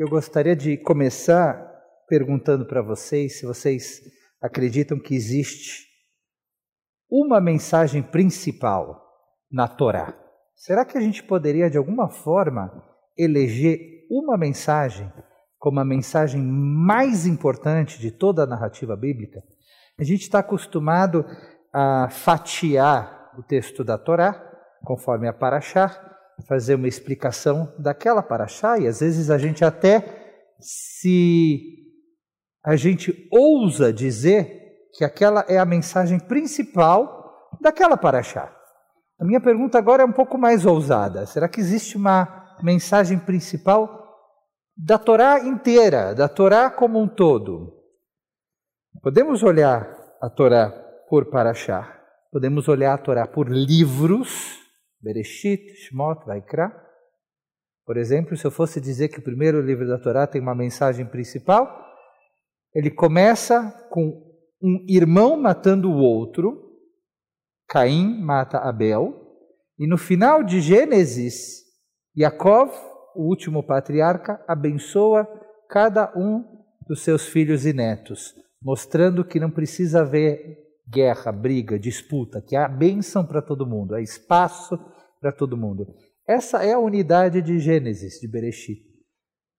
Eu gostaria de começar perguntando para vocês se vocês acreditam que existe uma mensagem principal na Torá. Será que a gente poderia, de alguma forma, eleger uma mensagem como a mensagem mais importante de toda a narrativa bíblica? A gente está acostumado a fatiar o texto da Torá, conforme a Paraxá, fazer uma explicação daquela Paraxá, e às vezes a gente até se a gente ousa dizer que aquela é a mensagem principal daquela paraxá. A minha pergunta agora é um pouco mais ousada. Será que existe uma mensagem principal da Torá inteira, da Torá como um todo? Podemos olhar a Torá por paraxá, podemos olhar a Torá por livros, Bereshit, Shmot, Vaikra. Por exemplo, se eu fosse dizer que o primeiro livro da Torá tem uma mensagem principal, ele começa com um irmão matando o outro, Caim mata Abel, e no final de Gênesis, Yaakov, o último patriarca, abençoa cada um dos seus filhos e netos, mostrando que não precisa haver guerra, briga, disputa, que há bênção para todo mundo, há espaço para todo mundo. Essa é a unidade de Gênesis, de Bereshit.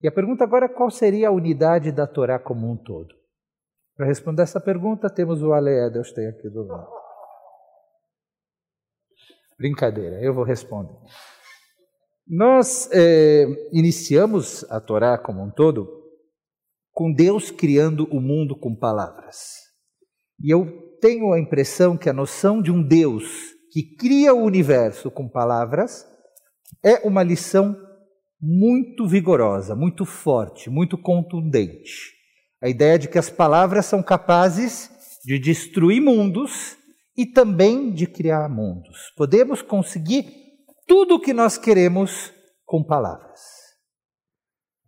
E a pergunta agora é qual seria a unidade da Torá como um todo? Para responder essa pergunta, temos o Ale Edelstein aqui do lado. Brincadeira, eu vou responder. Nós é, iniciamos a Torá como um todo com Deus criando o mundo com palavras. E eu tenho a impressão que a noção de um Deus que cria o universo com palavras é uma lição muito vigorosa, muito forte, muito contundente. A ideia de que as palavras são capazes de destruir mundos e também de criar mundos. Podemos conseguir tudo o que nós queremos com palavras.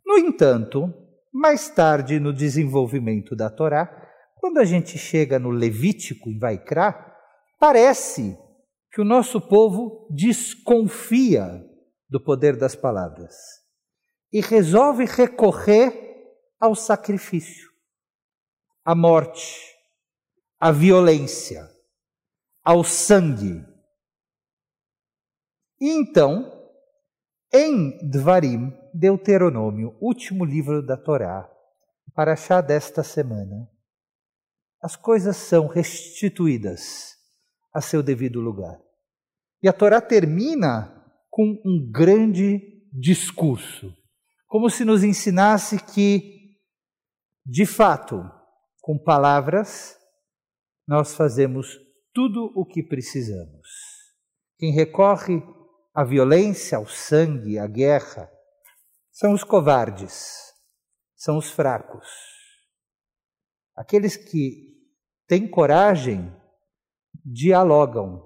No entanto, mais tarde no desenvolvimento da Torá, quando a gente chega no Levítico em Vaikra, parece que o nosso povo desconfia do poder das palavras e resolve recorrer ao sacrifício, à morte, à violência, ao sangue. E então, em Dvarim, Deuteronômio, último livro da Torá, para achar desta semana, as coisas são restituídas a seu devido lugar. E a Torá termina com um grande discurso, como se nos ensinasse que de fato, com palavras, nós fazemos tudo o que precisamos. Quem recorre à violência, ao sangue, à guerra, são os covardes, são os fracos. Aqueles que têm coragem dialogam,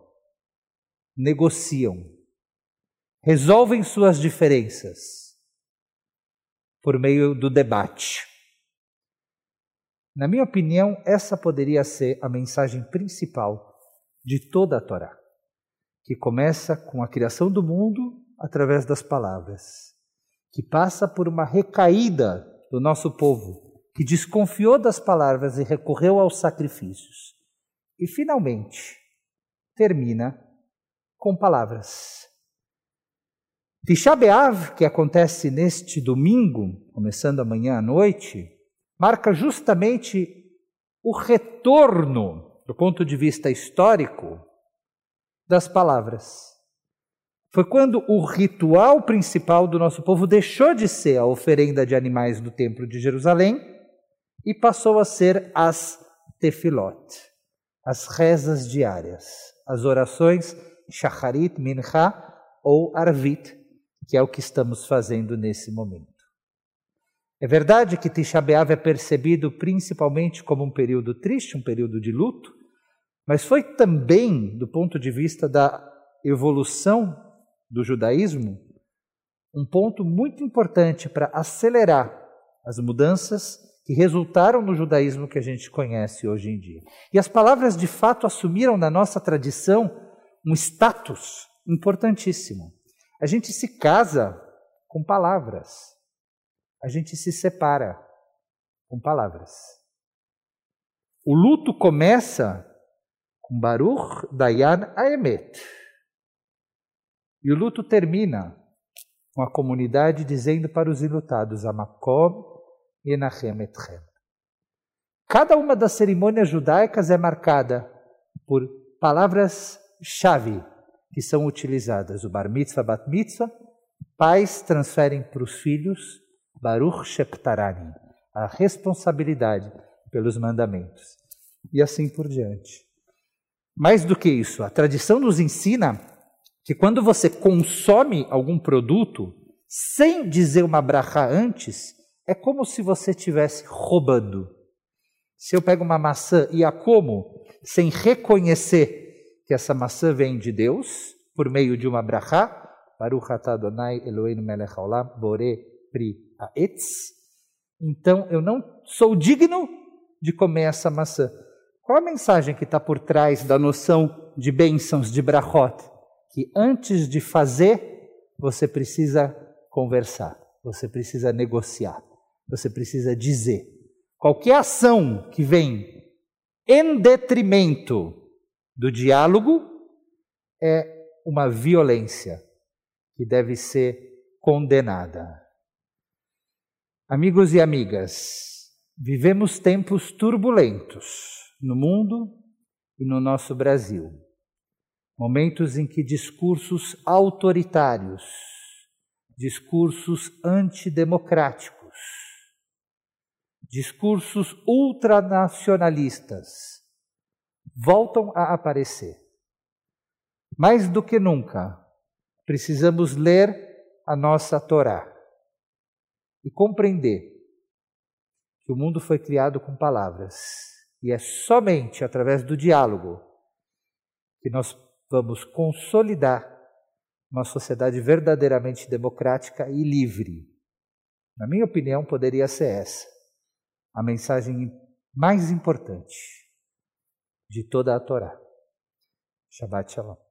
negociam, resolvem suas diferenças por meio do debate. Na minha opinião, essa poderia ser a mensagem principal de toda a Torá, que começa com a criação do mundo através das palavras, que passa por uma recaída do nosso povo, que desconfiou das palavras e recorreu aos sacrifícios, e finalmente termina com palavras. Tisha que acontece neste domingo, começando amanhã à noite, marca justamente o retorno, do ponto de vista histórico, das palavras. Foi quando o ritual principal do nosso povo deixou de ser a oferenda de animais do Templo de Jerusalém e passou a ser as tefilot, as rezas diárias, as orações shacharit, mincha ou arvit, que é o que estamos fazendo nesse momento. É verdade que Tisha B'Av é percebido principalmente como um período triste, um período de luto, mas foi também, do ponto de vista da evolução do judaísmo, um ponto muito importante para acelerar as mudanças que resultaram no judaísmo que a gente conhece hoje em dia. E as palavras de fato assumiram na nossa tradição um status importantíssimo. A gente se casa com palavras. a gente se separa com palavras. O luto começa com Baruch Dayan Aemet. E o luto termina com a comunidade dizendo para os ilutados Amakom Enachem Etchem. Cada uma das cerimônias judaicas é marcada por palavras-chave que são utilizadas. O bar mitzvah, bat mitzvah, pais transferem para os filhos Baruch Sheptarani, a responsabilidade pelos mandamentos. E assim por diante. Mais do que isso, a tradição nos ensina que quando você consome algum produto sem dizer uma bracha antes, é como se você estivesse roubando. Se eu pego uma maçã e a como sem reconhecer que essa maçã vem de Deus, por meio de uma brachá, Baruch Adonai Eloheinu melech haolam, bore pri haetz, então eu não sou digno de comer essa maçã. Qual a mensagem que está por trás da noção de bênçãos, de brachot? Que antes de fazer, você precisa conversar, você precisa negociar, você precisa dizer. Qualquer ação que vem em detrimento do diálogo é uma violência que deve ser condenada. Amigos e amigas, vivemos tempos turbulentos no mundo e no nosso Brasil. Momentos em que discursos autoritários, discursos antidemocráticos, discursos ultranacionalistas voltam a aparecer. Mais do que nunca, precisamos ler a nossa Torá e compreender que o mundo foi criado com palavras e é somente através do diálogo que nós vamos consolidar uma sociedade verdadeiramente democrática e livre. Na minha opinião, poderia ser essa a mensagem mais importante de toda a Torá. Shabbat Shalom.